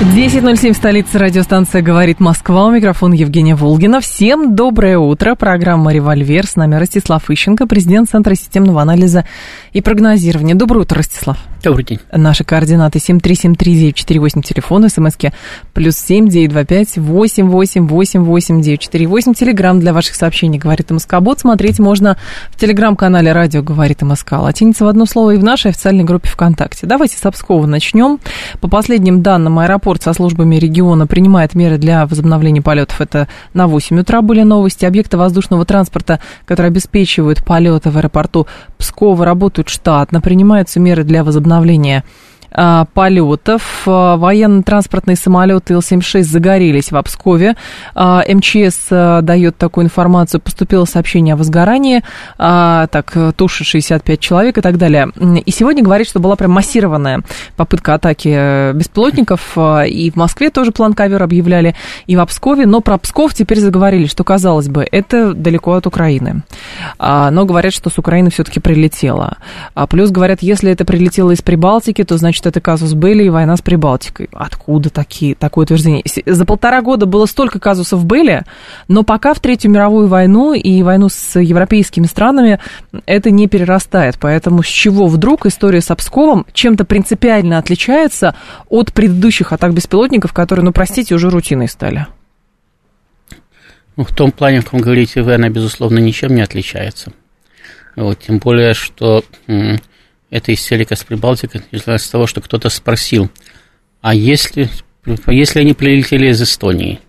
10.07 в столице радиостанция «Говорит Москва». У микрофона Евгения Волгина. Всем доброе утро. Программа «Револьвер». С нами Ростислав Ищенко, президент Центра системного анализа и прогнозирования. Доброе утро, Ростислав. Добрый день. Наши координаты 7373948, телефон, смски плюс 7925 888 948. Телеграмм для ваших сообщений «Говорит МСК-бот». Смотреть можно в телеграм-канале «Радио говорит МСК». Латиница в одно слово и в нашей официальной группе ВКонтакте. Давайте с Обскова начнем. По последним данным, аэропорт со службами региона принимает меры для возобновления полетов. Это на 8 утра были новости. Объекты воздушного транспорта, которые обеспечивают полеты в аэропорту Пскова, работают штатно. Принимаются меры для возобновления а, полетов. А, военно-транспортные самолеты Ил-76 загорелись в Обскове. А, МЧС дает такую информацию. Поступило сообщение о возгорании. Так, туши 65 человек и так далее. И сегодня говорит, что была прям массированная попытка атаки беспилотников. И в Москве тоже план ковер объявляли, и в Обскове. Но про Псков теперь заговорили, что, казалось бы, это далеко от Украины. Но говорят, что с Украины все-таки прилетело. Плюс говорят, если это прилетело из Прибалтики, то значит значит, это казус Белли и война с Прибалтикой. Откуда такие, такое утверждение? За полтора года было столько казусов Белли, но пока в Третью мировую войну и войну с европейскими странами это не перерастает. Поэтому с чего вдруг история с Обсковом чем-то принципиально отличается от предыдущих атак беспилотников, которые, ну, простите, уже рутиной стали? Ну, в том плане, в каком говорите вы, она, безусловно, ничем не отличается. Вот, тем более, что это истерика с Прибалтикой началась с того, что кто-то спросил, а если, если они прилетели из Эстонии?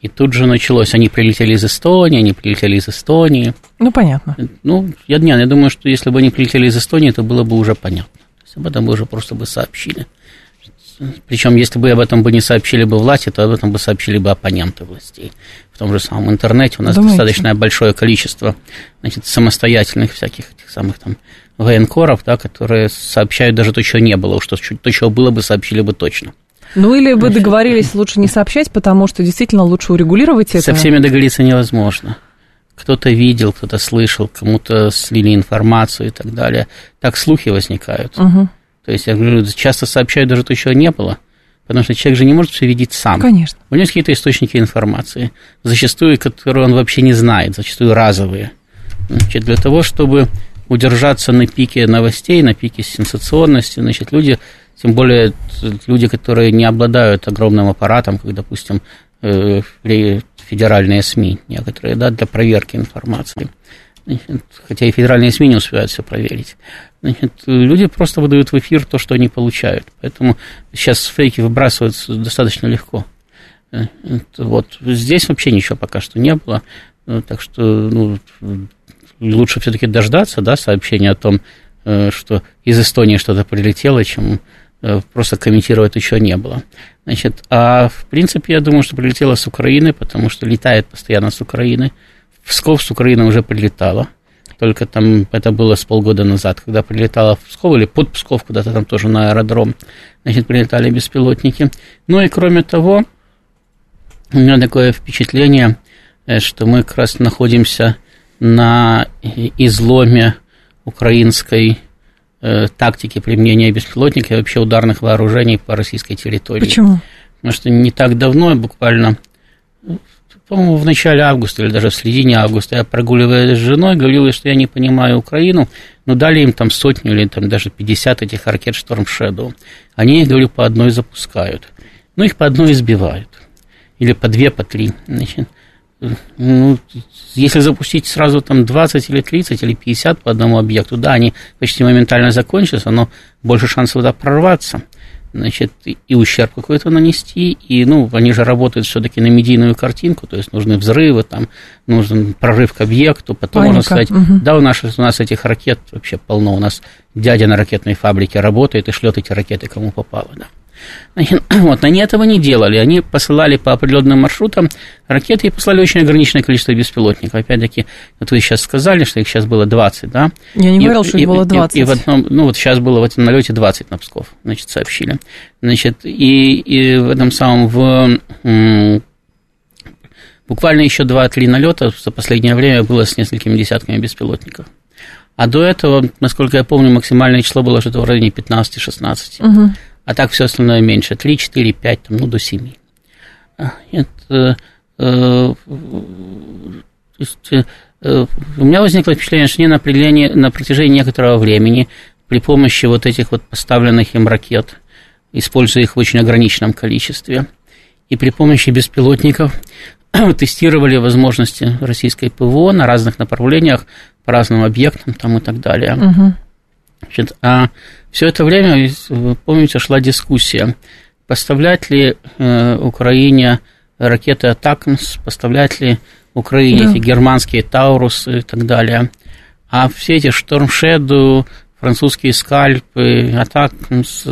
И тут же началось, они прилетели из Эстонии, они прилетели из Эстонии. Ну, понятно. Ну, я, не, я думаю, что если бы они прилетели из Эстонии, это было бы уже понятно. То есть об этом бы уже просто бы сообщили. Причем, если бы об этом бы не сообщили бы власти, то об этом бы сообщили бы оппоненты властей. В том же самом интернете у нас Думаете? достаточно большое количество значит, самостоятельных всяких этих самых там военкоров, да, которые сообщают даже то, чего не было, уж то, то, чего было бы, сообщили бы точно. Ну или вы договорились лучше не сообщать, потому что действительно лучше урегулировать это. Со всеми договориться невозможно. Кто-то видел, кто-то слышал, кому-то слили информацию и так далее. Так слухи возникают. Угу. То есть, я говорю, часто сообщают даже то, чего не было. Потому что человек же не может все видеть сам. Конечно. У него есть какие-то источники информации, зачастую, которые он вообще не знает, зачастую разовые. Значит, для того, чтобы удержаться на пике новостей, на пике сенсационности. Значит, люди, тем более люди, которые не обладают огромным аппаратом, как, допустим, э, федеральные СМИ некоторые, да, для проверки информации. Хотя и федеральные СМИ не успевают все проверить. Значит, люди просто выдают в эфир то, что они получают. Поэтому сейчас фейки выбрасываются достаточно легко. Э, вот. Здесь вообще ничего пока что не было. Э, так что ну, лучше все-таки дождаться, да, сообщения о том, э, что из Эстонии что-то прилетело, чем просто комментировать еще не было. Значит, а в принципе, я думаю, что прилетело с Украины, потому что летает постоянно с Украины. В Псков с Украины уже прилетало. Только там это было с полгода назад, когда прилетало в Псков или под Псков, куда-то там тоже на аэродром, значит, прилетали беспилотники. Ну и кроме того, у меня такое впечатление, э, что мы как раз находимся на изломе украинской э, тактики применения беспилотников и вообще ударных вооружений по российской территории. Почему? Потому что не так давно, буквально, по-моему, в начале августа или даже в середине августа я прогуливаясь с женой, говорила, что я не понимаю Украину, но дали им там сотню или там даже 50 этих ракет Storm Shadow. Они их, говорю, по одной запускают. Ну, их по одной избивают. Или по две, по три. Значит, ну, если запустить сразу там 20 или 30 или 50 по одному объекту, да, они почти моментально закончатся, но больше шансов туда прорваться, значит, и ущерб какой-то нанести, и, ну, они же работают все-таки на медийную картинку, то есть нужны взрывы, там, нужен прорыв к объекту, потом Паника. можно сказать, угу. да, у нас, у нас этих ракет вообще полно, у нас дядя на ракетной фабрике работает и шлет эти ракеты кому попало, да. Вот, они этого не делали. Они посылали по определенным маршрутам ракеты и послали очень ограниченное количество беспилотников. Опять-таки, вот вы сейчас сказали, что их сейчас было 20, да? Я не и, говорил, что и, их было 20. И, и в одном, ну, вот сейчас было в этом налете 20 на Псков, значит, сообщили. Значит, и, и в этом самом, в буквально еще 2-3 налета за последнее время было с несколькими десятками беспилотников. А до этого, насколько я помню, максимальное число было что-то в районе 15-16. Угу. А так все остальное меньше. 3, 4, 5, там, ну, до 7. Это, э, есть, э, у меня возникло впечатление, что они на, на протяжении некоторого времени при помощи вот этих вот поставленных им ракет, используя их в очень ограниченном количестве, и при помощи беспилотников тестировали возможности российской ПВО на разных направлениях, по разным объектам там и так далее. Угу. Значит, а все это время, вы помните, шла дискуссия, поставлять ли э, Украине ракеты Атакмс, поставлять ли Украине да. эти германские Таурусы и так далее. А все эти Штормшеду, французские скальпы, Атакмс,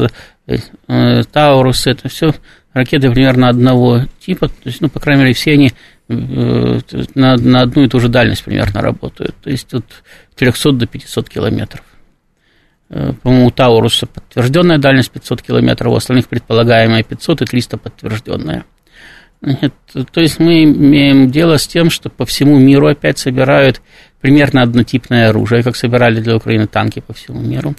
э, Таурусы, это все ракеты примерно одного типа, то есть, ну, по крайней мере, все они э, на, на одну и ту же дальность примерно работают, то есть от 300 до 500 километров. Э, по-моему, у Тауруса подтвержденная дальность 500 километров, у остальных предполагаемая 500 и 300 подтвержденная. Нет, то есть мы имеем дело с тем, что по всему миру опять собирают примерно однотипное оружие, как собирали для Украины танки по всему миру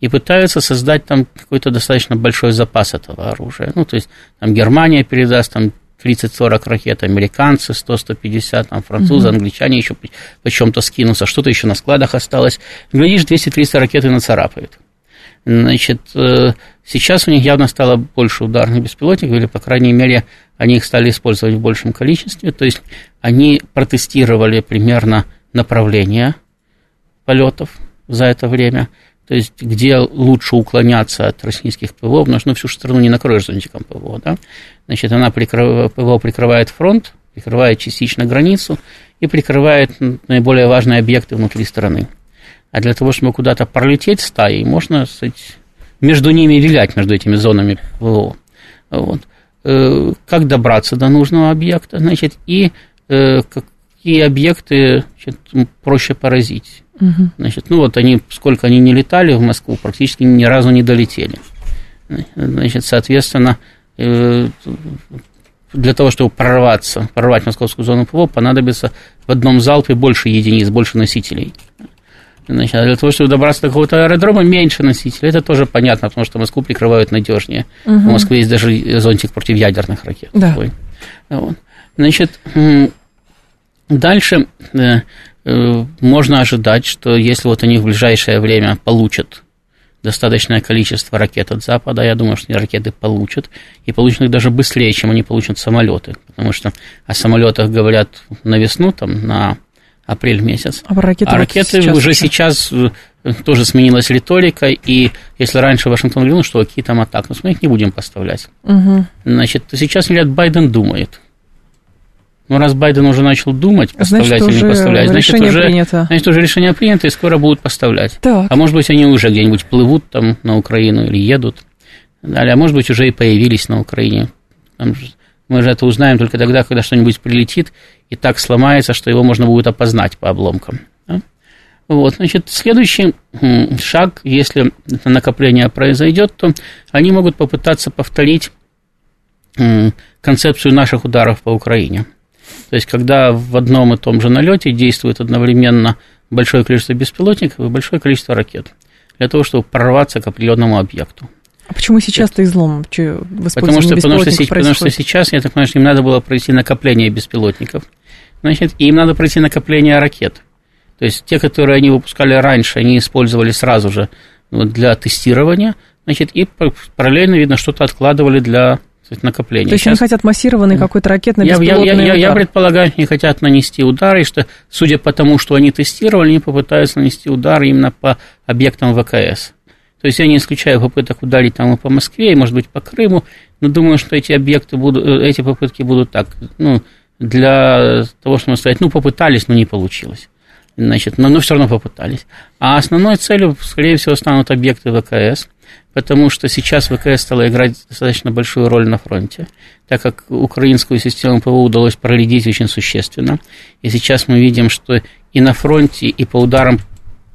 и пытаются создать там какой-то достаточно большой запас этого оружия. Ну, то есть там Германия передаст там 30-40 ракет, американцы 100-150, там французы, угу. англичане еще по чем-то скинутся, что-то еще на складах осталось. Глядишь, 200-300 ракет и нацарапают. Значит, э, сейчас у них явно стало больше ударных беспилотников, или, по крайней мере, они их стали использовать в большем количестве. То есть они протестировали примерно направление полетов за это время – то есть где лучше уклоняться от российских ПВО, потому что ну, всю страну не накроешь зонтиком ПВО, да? Значит, она прикрыв... ПВО прикрывает фронт, прикрывает частично границу и прикрывает наиболее важные объекты внутри страны. А для того, чтобы куда-то пролететь стаей, можно, сказать, между ними вилять, между этими зонами ПВО. Вот. Э, как добраться до нужного объекта, значит, и э, какие объекты значит, проще поразить. Угу. Значит, ну вот они, сколько они не летали в Москву, практически ни разу не долетели. Значит, соответственно, э, для того, чтобы прорваться, прорвать московскую зону ПВО, понадобится в одном залпе больше единиц, больше носителей. Значит, а для того, чтобы добраться до какого-то аэродрома, меньше носителей. Это тоже понятно, потому что Москву прикрывают надежнее. Угу. У Москвы есть даже зонтик против ядерных ракет. Да. Такой. Вот. Значит, дальше э, Э, можно ожидать, что если вот они в ближайшее время получат достаточное количество ракет от Запада, я думаю, что они ракеты получат, и получат их даже быстрее, чем они получат самолеты, потому что о самолетах говорят на весну, там, на апрель месяц. А, ракеты, а ракеты сейчас уже сейчас э, тоже сменилась риторика, и если раньше Вашингтон говорил, что какие там атаки, но мы их не будем поставлять. Угу. Значит, сейчас, говорят, Байден думает. Но раз Байден уже начал думать, поставлять значит, или не поставлять, значит уже, принято. значит, уже решение принято, и скоро будут поставлять. Так. А может быть, они уже где-нибудь плывут там на Украину или едут. Далее, а может быть, уже и появились на Украине. Там же, мы же это узнаем только тогда, когда что-нибудь прилетит и так сломается, что его можно будет опознать по обломкам. Да? Вот, значит, следующий шаг, если это накопление произойдет, то они могут попытаться повторить концепцию наших ударов по Украине. То есть, когда в одном и том же налете действует одновременно большое количество беспилотников и большое количество ракет для того, чтобы прорваться к определенному объекту. А почему сейчас-то излом? Че, потому, что, потому, что, потому что сейчас, я так понимаю, что им надо было пройти накопление беспилотников, значит, и им надо пройти накопление ракет. То есть те, которые они выпускали раньше, они использовали сразу же для тестирования, значит, и параллельно, видно, что-то откладывали для накопление. То есть Сейчас... они хотят массированный какой-то ракетный я, я, я, я, я предполагаю, они хотят нанести удары, и что, судя по тому, что они тестировали, они попытаются нанести удары именно по объектам ВКС. То есть я не исключаю попыток ударить там и по Москве, и, может быть, по Крыму, но думаю, что эти объекты будут, э, эти попытки будут так, ну, для того, чтобы сказать, ну, попытались, но не получилось. Значит, но, но все равно попытались. А основной целью, скорее всего, станут объекты ВКС – потому что сейчас ВКС стала играть достаточно большую роль на фронте, так как украинскую систему ПВО удалось проредить очень существенно. И сейчас мы видим, что и на фронте, и по ударам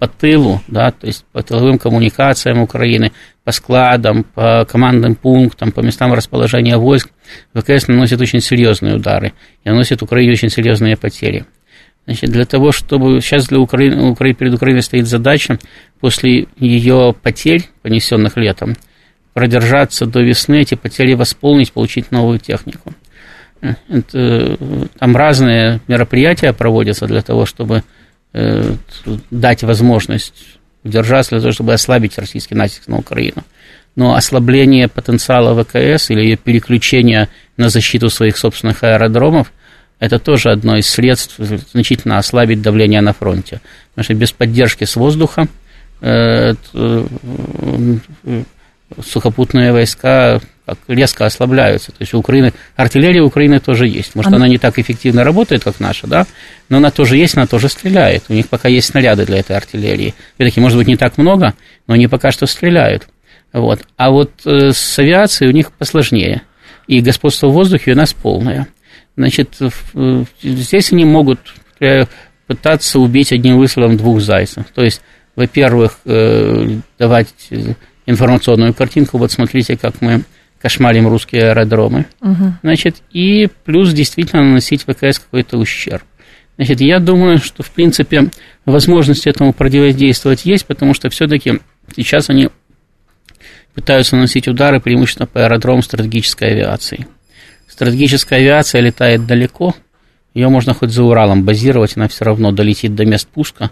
по тылу, да, то есть по тыловым коммуникациям Украины, по складам, по командным пунктам, по местам расположения войск, ВКС наносит очень серьезные удары и наносит Украине очень серьезные потери. Значит, для того, чтобы сейчас для Украины, Украины, перед Украиной стоит задача после ее потерь, понесенных летом, продержаться до весны, эти потери восполнить, получить новую технику. Это, там разные мероприятия проводятся для того, чтобы э, дать возможность удержаться, для того, чтобы ослабить российский натиск на Украину. Но ослабление потенциала ВКС или ее переключение на защиту своих собственных аэродромов – это тоже одно из средств значительно ослабить давление на фронте. Потому что без поддержки с воздуха э, э, сухопутные войска резко ослабляются. То есть у Украины, артиллерия Украины тоже есть. Может, она... она не так эффективно работает, как наша, да, но она тоже есть, она тоже стреляет. У них пока есть снаряды для этой артиллерии. Все-таки, может быть, не так много, но они пока что стреляют. Вот. А вот э, с авиацией у них посложнее. И господство в воздухе у нас полное. Значит, здесь они могут э, пытаться убить одним выстрелом двух зайцев. То есть, во-первых, э, давать информационную картинку, вот смотрите, как мы кошмарим русские аэродромы. Угу. Значит, и плюс действительно наносить ВКС какой-то ущерб. Значит, я думаю, что, в принципе, возможность этому противодействовать есть, потому что все-таки сейчас они пытаются наносить удары преимущественно по аэродромам стратегической авиации. Стратегическая авиация летает далеко, ее можно хоть за Уралом базировать, она все равно долетит до мест пуска,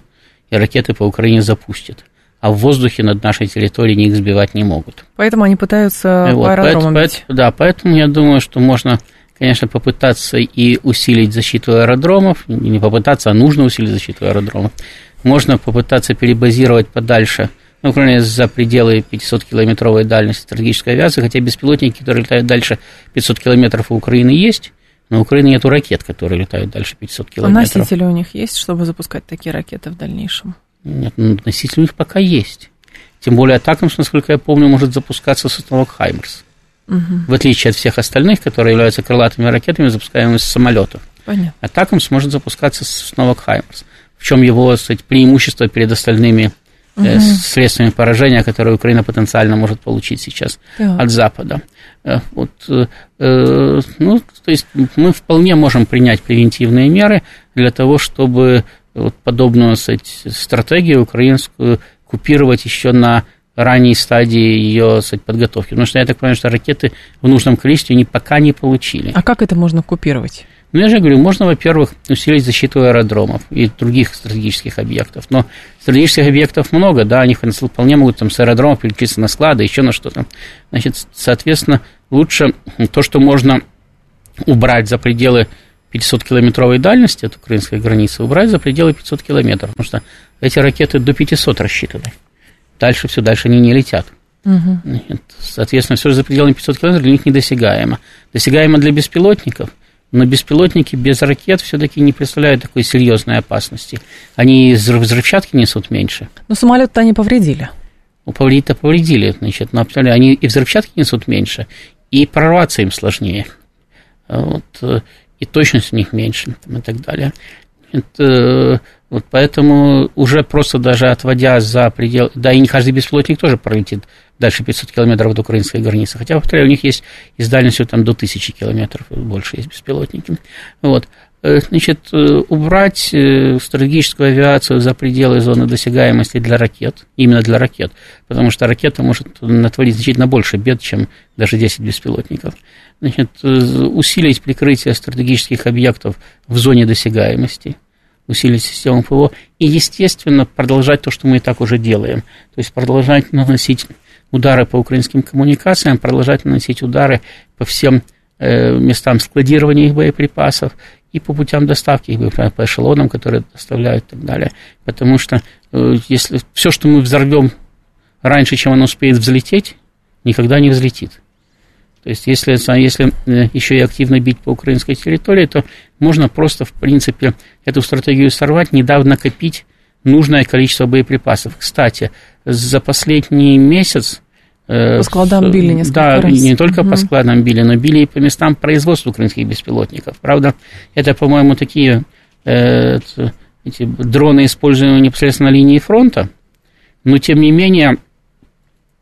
и ракеты по Украине запустит. А в воздухе над нашей территорией их сбивать не могут. Поэтому они пытаются вот, по аэродромам поэтому, Да, поэтому я думаю, что можно, конечно, попытаться и усилить защиту аэродромов, не попытаться, а нужно усилить защиту аэродромов. Можно попытаться перебазировать подальше ну, кроме за пределы 500-километровой дальности стратегической авиации, хотя беспилотники, которые летают дальше 500 километров у Украины есть, но у Украины нет ракет, которые летают дальше 500 километров. А носители у них есть, чтобы запускать такие ракеты в дальнейшем? Нет, ну, носители у них пока есть. Тем более Атакамс, насколько я помню, может запускаться с установок Хаймерс. Угу. В отличие от всех остальных, которые являются крылатыми ракетами, запускаемыми с самолетов. Понятно. Атакамс может запускаться с установок Хаймерс. В чем его кстати, преимущество перед остальными угу. средствами поражения, которые Украина потенциально может получить сейчас так. от Запада. Э, вот, ну, то есть мы вполне можем принять превентивные меры для того, чтобы вот подобную сказать, стратегию украинскую купировать еще на ранней стадии ее сказать, подготовки. Потому что я так понимаю, что ракеты в нужном количестве они пока не получили. А как это можно купировать? Ну, я же говорю, можно, во-первых, усилить защиту аэродромов и других стратегических объектов. Но стратегических объектов много, да, они вполне могут там с аэродромов переключиться на склады, еще на что-то. Значит, соответственно, лучше то, что можно убрать за пределы 500-километровой дальности от украинской границы, убрать за пределы 500 километров, потому что эти ракеты до 500 рассчитаны. Дальше все, дальше они не летят. Угу. Соответственно, все за пределами 500 километров для них недосягаемо. Досягаемо для беспилотников – но беспилотники без ракет все-таки не представляют такой серьезной опасности. Они взрывчатки несут меньше. Но самолет-то они повредили. Ну, повредить-то повредили, значит, но они и взрывчатки несут меньше, и прорваться им сложнее. Вот, э, и точность у них меньше и так далее. Это, вот поэтому уже просто даже отводя за предел... Да, и не каждый беспилотник тоже пролетит дальше 500 километров от украинской границы. Хотя, повторяю, у них есть и с дальностью там до 1000 километров, больше есть беспилотники. Вот. Э, значит, э, убрать э, стратегическую авиацию за пределы зоны досягаемости для ракет, именно для ракет, потому что ракета может натворить значительно больше бед, чем даже 10 беспилотников. Значит, усилить прикрытие стратегических объектов в зоне досягаемости, усилить систему ПВО и, естественно, продолжать то, что мы и так уже делаем. То есть продолжать наносить удары по украинским коммуникациям, продолжать наносить удары по всем местам складирования их боеприпасов и по путям доставки, их по эшелонам, которые доставляют и так далее. Потому что э, если все, что мы взорвем раньше, чем оно успеет взлететь, никогда не взлетит. То есть, если, если э, еще и активно бить по украинской территории, то можно просто, в принципе, эту стратегию сорвать, не дав накопить нужное количество боеприпасов. Кстати, за последний месяц по складам били несколько да, раз. не только Мгм. по складам били, но били и по местам производства украинских беспилотников. Правда, это, по-моему, такие э, эти дроны, используемые непосредственно на линии фронта, но, тем не менее,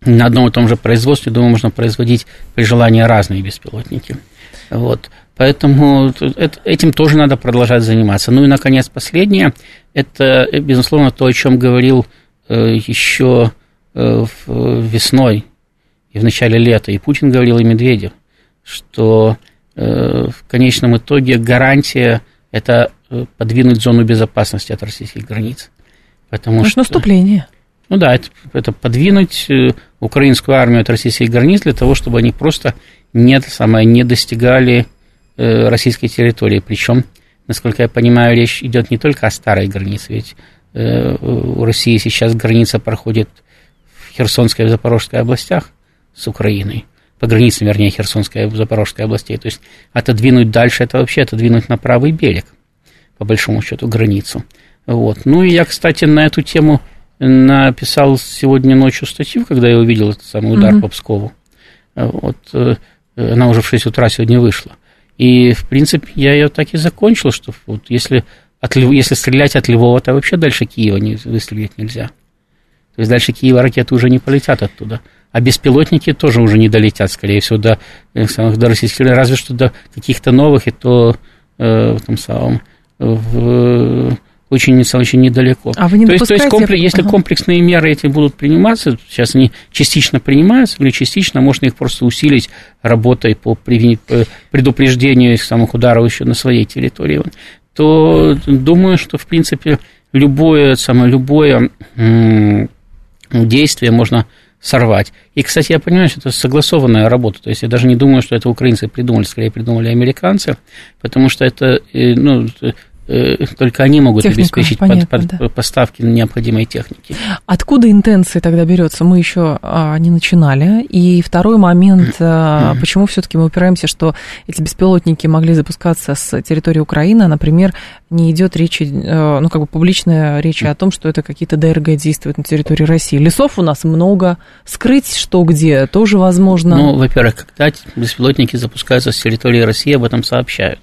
на одном и том же производстве, думаю, можно производить при желании разные беспилотники. Вот. Поэтому этим тоже надо продолжать заниматься. Ну и, наконец, последнее. Это, э, безусловно, то, о чем говорил э, еще э, весной и в начале лета. И Путин говорил, и Медведев, что в конечном итоге гарантия – это подвинуть зону безопасности от российских границ. Потому это что... наступление. Ну да, это, это подвинуть украинскую армию от российских границ для того, чтобы они просто не, самое, не достигали российской территории. Причем, насколько я понимаю, речь идет не только о старой границе, ведь э, у России сейчас граница проходит в Херсонской и Запорожской областях с Украиной, по границам, вернее, Херсонской и Запорожской областей. То есть отодвинуть дальше, это вообще отодвинуть на правый берег, по большому счету, границу. Вот. Ну и я, кстати, на эту тему написал сегодня ночью статью, когда я увидел этот самый удар Мгм. по Пскову. Э, Вот, э, она уже в 6 утра сегодня вышла. И, в принципе, я ее так и закончил, что вот если, от, если стрелять от Львова, то вообще дальше Киева не, выстрелить нельзя. То есть дальше Киева ракеты уже не полетят оттуда. А беспилотники тоже уже не долетят, скорее всего, до, э, до российских, разве что до каких-то новых, и то э, в том самом, в, очень, очень недалеко. А вы не то есть, то есть комплекс- если Ага. комплексные меры эти будут приниматься, сейчас они частично принимаются, или частично можно их просто усилить работой по предупреждению самых ударов еще на своей территории, то думаю, что, в принципе, любое, самое, любое действие можно сорвать. И, кстати, я понимаю, что это согласованная работа. То есть я даже не думаю, что это украинцы придумали, скорее придумали американцы, потому что это, э, ну, только они могут Техника, обеспечить под- понятно, под- да. поставки необходимой техники. Откуда интенции тогда берется? Мы еще а, не начинали. И второй момент, а, почему все-таки мы упираемся, что эти беспилотники могли запускаться с территории Украины, а, например, не идет речи, э, ну, как бы публичная речь о том, что это какие-то ДРГ действуют на территории России. Лесов у нас много, скрыть что где тоже возможно. Ну, во-первых, когда беспилотники запускаются с территории России, об этом сообщают.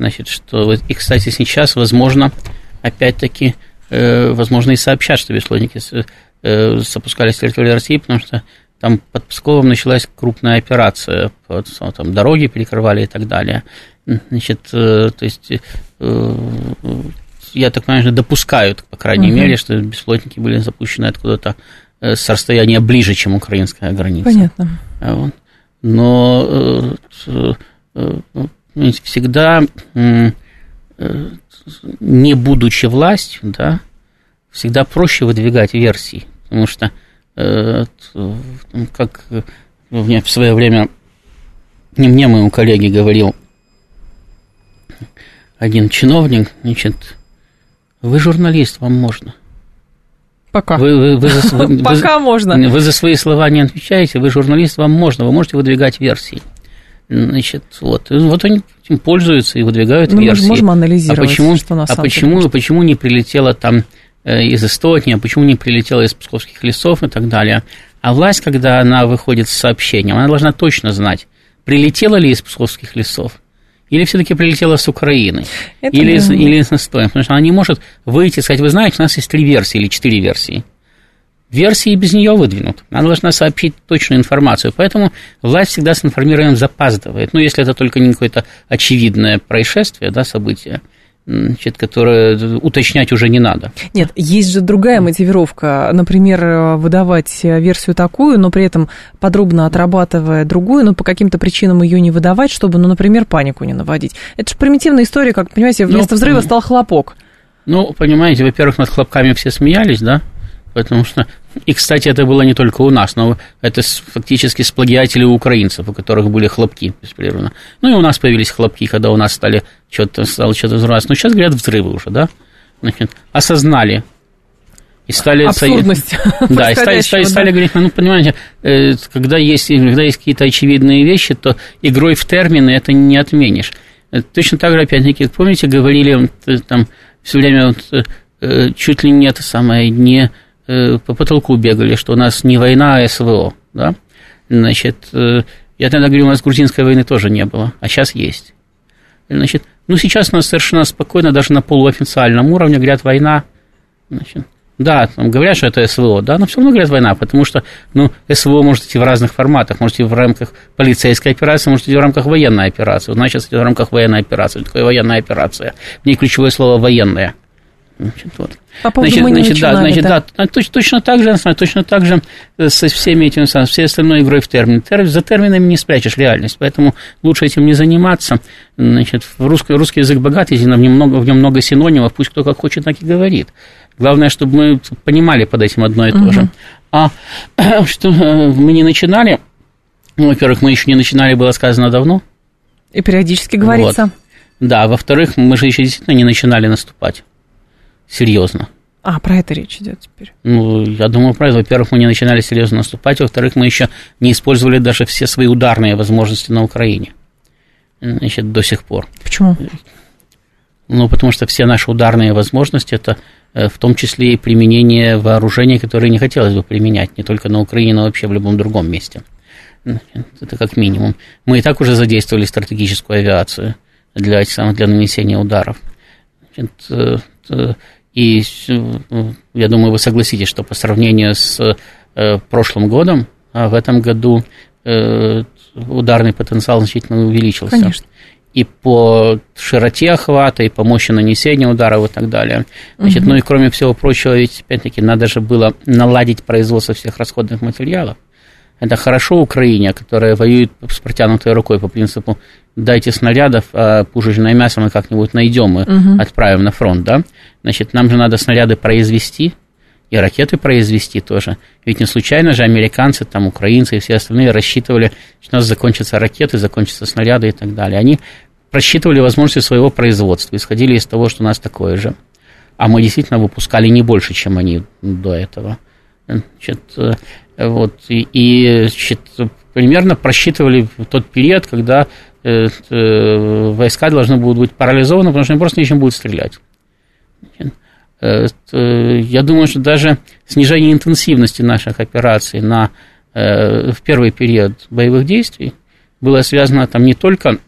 Значит, что... И, кстати, сейчас, возможно, опять-таки, э, возможно, и сообщат, что беспилотники э, запускались с территории России, потому что там под Псковом началась крупная операция, под, там дороги перекрывали и так далее. Значит, э, то есть, э, я так понимаю, что допускают, по крайней Мгм. мере, что беспилотники были запущены откуда-то э, с расстояния ближе, чем украинская граница. Понятно. Вот. Но всегда, э, не будучи властью, да, всегда проще выдвигать версии, потому что, э, как э, мне в свое время, не мне, моему коллеге говорил один чиновник, значит, вы журналист, вам можно. Пока. Вы, вы- вы за, вы- вы- Пока можно. вы за свои слова не отвечаете, вы журналист, вам можно, вы можете выдвигать версии. Значит, вот, вот они этим пользуются и выдвигают Ну, мы версии. можем анализировать, а почему, что на а самом деле почему, может. почему не прилетело там э, из Эстонии, а почему не прилетело из псковских лесов и так далее. А власть, когда она выходит с сообщением, она должна точно знать, прилетела ли из псковских лесов, или все-таки прилетела с Украины, Это или, из, или из Эстонии. Потому что она не может выйти и сказать, вы знаете, у нас есть три версии или четыре версии. Версии без нее выдвинут. Она должна сообщить точную информацию. Поэтому власть всегда с информированием запаздывает. Ну, если это только не какое-то очевидное происшествие, да, событие, значит, которое уточнять уже не надо. Нет, есть же другая мотивировка. Например, выдавать версию такую, но при этом подробно отрабатывая другую, но по каким-то причинам ее не выдавать, чтобы, ну, например, панику не наводить. Это же примитивная история, как, понимаете, вместо Ну, взрыва стал хлопок. Ну, понимаете, во-первых, над хлопками все смеялись, да? Потому что... И, кстати, это было не только у нас, но это фактически сплагиатели у украинцев, у которых были хлопки беспрерывно. Ну, и у нас появились хлопки, когда у нас стали что-то, стало что-то взрываться. Но сейчас, говорят, взрывы уже, да? Значит, осознали. И стали... Абсурдность Да, и стали, стали, происходящего, стали да. говорить, ну, понимаете, э, когда есть, когда есть какие-то очевидные вещи, то игрой в термины это не отменишь. Э, Точно так же, опять-таки, помните, говорили э, там все время вот, чуть ли не это самое, не по потолку бегали, что у нас не война, а СВО, да? Значит, э, я тогда говорю, у нас грузинской войны тоже не было, а сейчас есть. Значит, ну, сейчас у нас совершенно спокойно, даже на полуофициальном уровне, говорят, война. Значит, да, там говорят, что это СВО, да, но все равно говорят война, потому что, ну, СВО может идти в разных форматах, может идти в рамках полицейской операции, может идти в рамках военной операции. У нас сейчас идет в рамках военной операции, такое военная операция. В ней ключевое слово «военная». Значит, вот. По поводу значит, мы значит, начинали, да, значит, да. да, точно, точно так же, точно так же э, со всеми этими, со всей остальной игрой в термин. Тер, за терминами не спрячешь реальность, поэтому лучше этим не заниматься. Значит, русский, русский язык богатый, в нем, много, в нем много синонимов, пусть кто как хочет, так и говорит. Главное, чтобы мы понимали под этим одно и то Мгм. же. А что э, мы не начинали, ну, во-первых, мы еще не начинали, было сказано давно. И периодически говорится. Да, во-вторых, мы же еще действительно не начинали наступать. Серьезно. А, про это речь идет теперь. Ну, я думаю, правильно. Во-первых, мы не начинали серьезно наступать. Во-вторых, мы еще не использовали даже все свои ударные возможности на Украине. Значит, до сих пор. Почему? Ну, потому что все наши ударные возможности это э, в том числе и применение вооружений, которые не хотелось бы применять не только на Украине, но вообще в любом другом месте. Значит, Это как минимум. Мы и так уже задействовали стратегическую авиацию для, для нанесения ударов. Значит, э, э, и э, я думаю, вы согласитесь, что по сравнению с э, прошлым годом, а в этом году э, ударный потенциал значительно увеличился Конечно. и по широте охвата, и по мощи нанесения ударов и так далее. Значит, Мгм. ну и кроме всего прочего, ведь опять-таки надо же было наладить производство всех расходных материалов. Это хорошо Украине, которая воюет с протянутой рукой по принципу дайте снарядов, а пушечное мясо мы как-нибудь найдем и Мгм. отправим на фронт, да? Значит, нам же надо снаряды произвести, и ракеты произвести тоже. Ведь не случайно же американцы, там, украинцы и все остальные рассчитывали, что у нас закончатся ракеты, закончатся снаряды и так далее. Они просчитывали возможности своего производства, исходили из того, что у нас такое же. А мы действительно выпускали не больше, чем они до этого. Значит, э, вот, и, и, значит, примерно просчитывали тот период, когда э, э, войска должны будут быть парализованы, потому что они просто нечем будут стрелять. Э, Я думаю, что даже снижение интенсивности наших операций на, в первый период боевых действий было связано там не только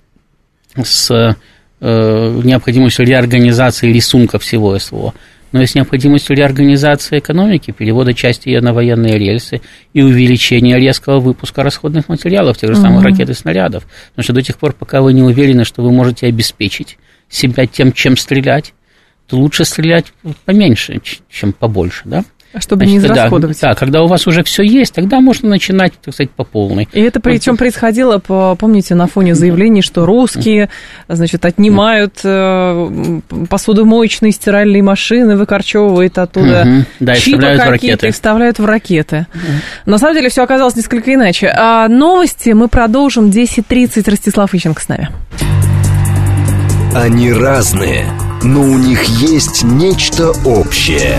с необходимостью реорганизации рисунка всего СВО, но и с необходимостью реорганизации экономики, перевода части ее на военные рельсы и увеличения резкого выпуска расходных материалов, тех же самых Мгм. ракет и снарядов. Потому что до тех пор, пока вы не уверены, что вы можете обеспечить себя тем, чем стрелять, то лучше стрелять поменьше, чем побольше, да? А Чтобы не Значит, да, израсходовать. Да, когда у вас уже все есть, тогда можно начинать, так сказать, по полной. И это причем происходило, по- помните, на фоне заявлений, что русские, значит, отнимают э, посудомоечные стиральные машины, выкорчевывают оттуда Мгм. Да, чипы вставляют в какие-то ракеты. и вставляют в ракеты. На самом деле все оказалось несколько иначе. А новости мы продолжим 10.30. Ростислав Ищенко с нами. Они разные, но у них есть нечто общее.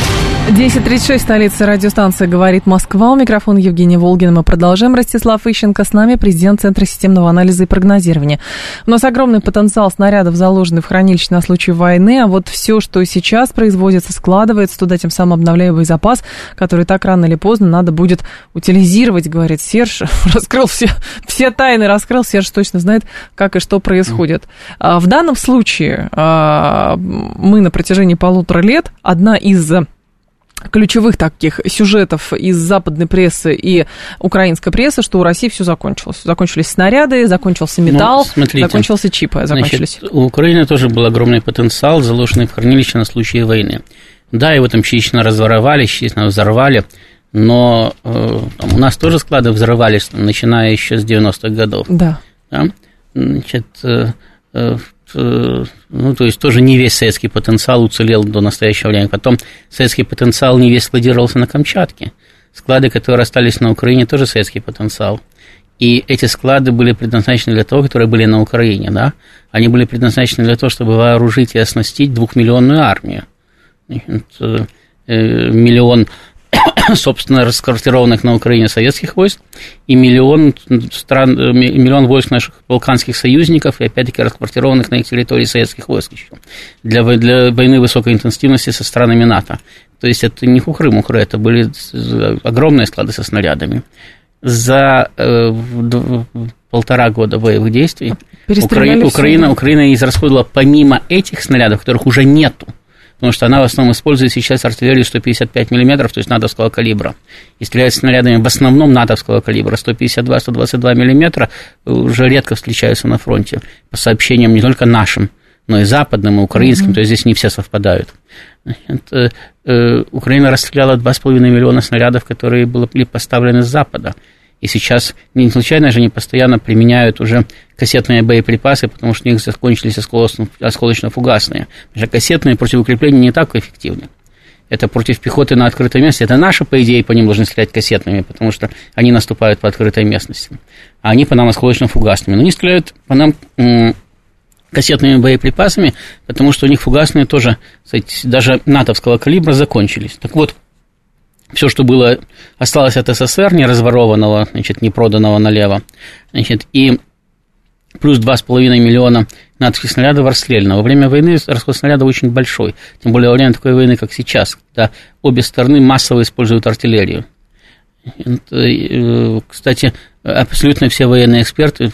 10.36, столица радиостанции «Говорит Москва». У микрофона Евгения Волгина. Мы продолжаем. Ростислав Ищенко с нами, президент Центра системного анализа и прогнозирования. У нас огромный потенциал снарядов, заложенный в хранилище на случай войны, а вот все, что сейчас производится, складывается туда, тем самым обновляя боезапас, который так рано или поздно надо будет утилизировать, говорит Серж. Раскрыл все, все тайны, раскрыл. Серж точно знает, как и что происходит. А В данном случае а, мы на протяжении полутора лет, одна из ключевых таких сюжетов из западной прессы и украинской прессы, что у России все закончилось. Закончились снаряды, закончился металл, Ну, смотрите, закончился чипы, закончились. Значит, у Украины тоже был огромный потенциал, заложенный в хранилище на случай войны. Да, его там частично разворовали, частично взорвали, но э, там у нас тоже склады взрывались, там, начиная еще с 90-х годов. Да. Да? Значит, э, э, э, ну, то есть тоже не весь советский потенциал уцелел до настоящего времени. Потом советский потенциал не весь складировался на Камчатке. Склады, которые остались на Украине, тоже советский потенциал. И эти склады были предназначены для того, которые были на Украине, да? Они были предназначены для того, чтобы вооружить и оснастить двухмиллионную армию. Э, э, миллион собственно, расквартированных на Украине советских войск, и миллион, стран, миллион войск наших балканских союзников, и опять-таки расквартированных на их территории советских войск еще, для, для войны высокой интенсивности со странами НАТО. То есть это не хухры-мухры, это были огромные склады со снарядами. За э, полтора года боевых действий Украина, Украина, Украина израсходовала помимо этих снарядов, которых уже нету, потому что она в основном использует сейчас артиллерию 155 мм, то есть натовского калибра, и стреляет снарядами в основном натовского калибра, 152-122 мм уже редко встречаются на фронте, по сообщениям не только нашим, но и западным, и украинским, mm-hmm. то есть здесь не все совпадают. Это, э, Украина расстреляла 2,5 миллиона снарядов, которые были поставлены с запада. И сейчас не случайно же они постоянно применяют уже кассетные боеприпасы, потому что у них закончились осколочно-фугасные. Потому кассетные против укрепления не так эффективны. Это против пехоты на открытом месте. Это наши, по идее, по ним должны стрелять кассетными, потому что они наступают по открытой местности. А они по нам осколочно-фугасными. Но они стреляют по нам кассетными боеприпасами, потому что у них фугасные тоже, кстати, даже натовского калибра закончились. Так вот, все, что было, осталось от СССР, не разворованного, значит, не проданного налево, значит, и плюс 2,5 миллиона натовских снарядов расстрелянно. Во время войны расход снаряда очень большой, тем более во время такой войны, как сейчас, когда обе стороны массово используют артиллерию. Э, кстати, абсолютно все военные эксперты,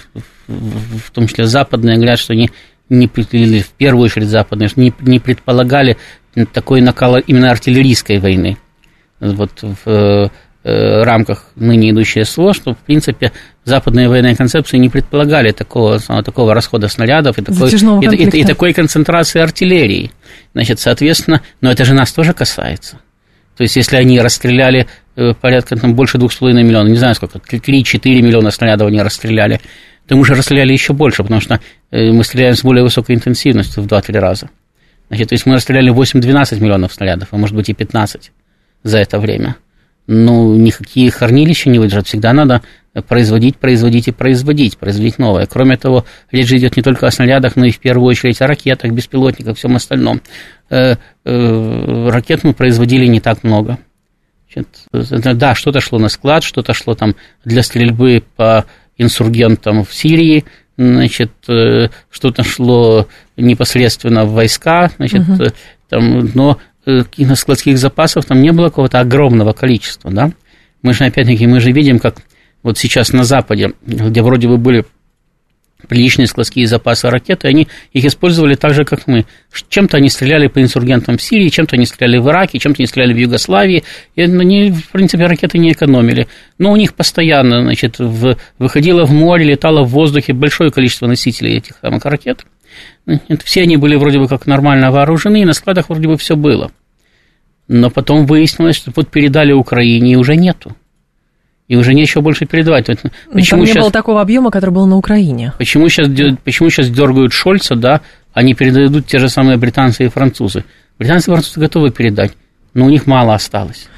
в том числе западные, говорят, что они не, или в первую очередь западные, не, не предполагали такой накал именно артиллерийской войны вот в рамках ныне идущей СВО, что, в принципе, западные военные концепции не предполагали такого, такого расхода снарядов и такой, и, и, и такой концентрации артиллерии. Значит, соответственно, но это же нас тоже касается. То есть, если они расстреляли э, порядка там, больше 2,5 миллиона, не знаю сколько, 3-4 миллиона снарядов они расстреляли, то мы уже расстреляли еще больше, потому что э, мы стреляем с более высокой интенсивностью в 2-3 раза. Значит, то есть мы расстреляли 8-12 миллионов снарядов, а может быть и 15 за это время. Ну, никакие хранилища не выдержат. Всегда надо производить, производить и производить, производить новое. Кроме того, речь идет не только о снарядах, но и в первую очередь о ракетах, беспилотниках, всем остальном. Э, э, ракет мы производили не так много. Значит, да, что-то шло на склад, что-то шло там для стрельбы по инсургентам в Сирии, значит, э, что-то шло непосредственно в войска, значит, угу. там, но Э, складских запасов там не было какого-то огромного количества, да. Мы же, опять-таки, мы же видим, как вот сейчас на Западе, где вроде бы были приличные складские запасы ракеты, они их использовали так же, как мы. Чем-то они стреляли по инсургентам в Сирии, чем-то они стреляли в Ираке, чем-то они стреляли в Югославии, и они, в принципе, ракеты не экономили. Но у них постоянно, значит, в, выходило в море, летало в воздухе большое количество носителей этих самых ракет – все они были вроде бы как нормально вооружены, и на складах вроде бы все было. Но потом выяснилось, что вот передали Украине, и уже нету. И уже нечего больше передавать. Почему Там не сейчас, было такого объема, который был на Украине. Почему сейчас, почему сейчас дергают Шольца, да, они передадут те же самые британцы и французы. Британцы и французы готовы передать, но у них мало осталось.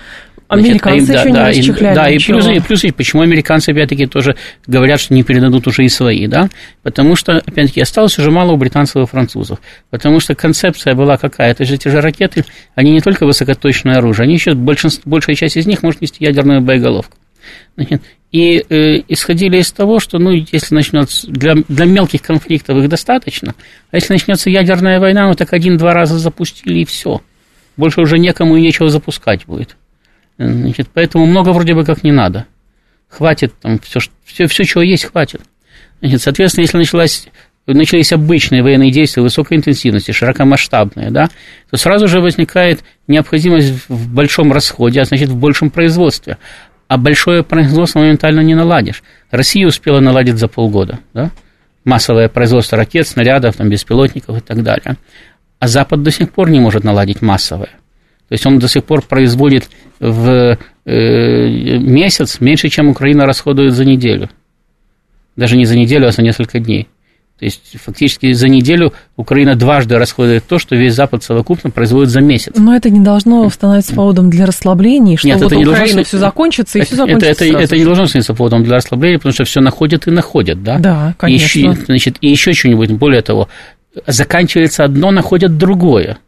Американцы Значит, еще да, не расчехляли Да, ничего. и плюс, и плюс, и почему американцы, опять-таки, тоже говорят, что не передадут уже и свои, да? Потому что, опять-таки, осталось уже мало у британцев и французов. Потому что концепция была какая? Это же те же ракеты, они не только высокоточное оружие, они еще, большинство, большая часть из них может нести ядерную боеголовку. Значит, и э, исходили из того, что, ну, если начнется, для, для мелких конфликтов их достаточно, а если начнется ядерная война, ну, так один-два раза запустили, и все. Больше уже некому и нечего запускать будет. Значит, поэтому много вроде бы как не надо. Хватит там все, все, все чего есть, хватит. Значит, соответственно, если началась, начались обычные военные действия высокой интенсивности, широкомасштабные, да, то сразу же возникает необходимость в большом расходе, а значит, в большем производстве. А большое производство моментально не наладишь. Россия успела наладить за полгода, да, массовое производство ракет, снарядов, там, беспилотников и так далее. А Запад до сих пор не может наладить массовое. То есть он до сих пор производит в э, месяц меньше, чем Украина расходует за неделю. Даже не за неделю, а за несколько дней. То есть фактически за неделю Украина дважды расходует то, что весь Запад совокупно производит за месяц. Но это не должно становиться поводом для расслабления, что Нет, вот это не Украина должно... все закончится и все закончится. Это, это, это не должно становиться поводом для расслабления, потому что все находят и находят, да? Да, конечно. И еще, значит, и еще что-нибудь, более того, заканчивается одно, находят другое.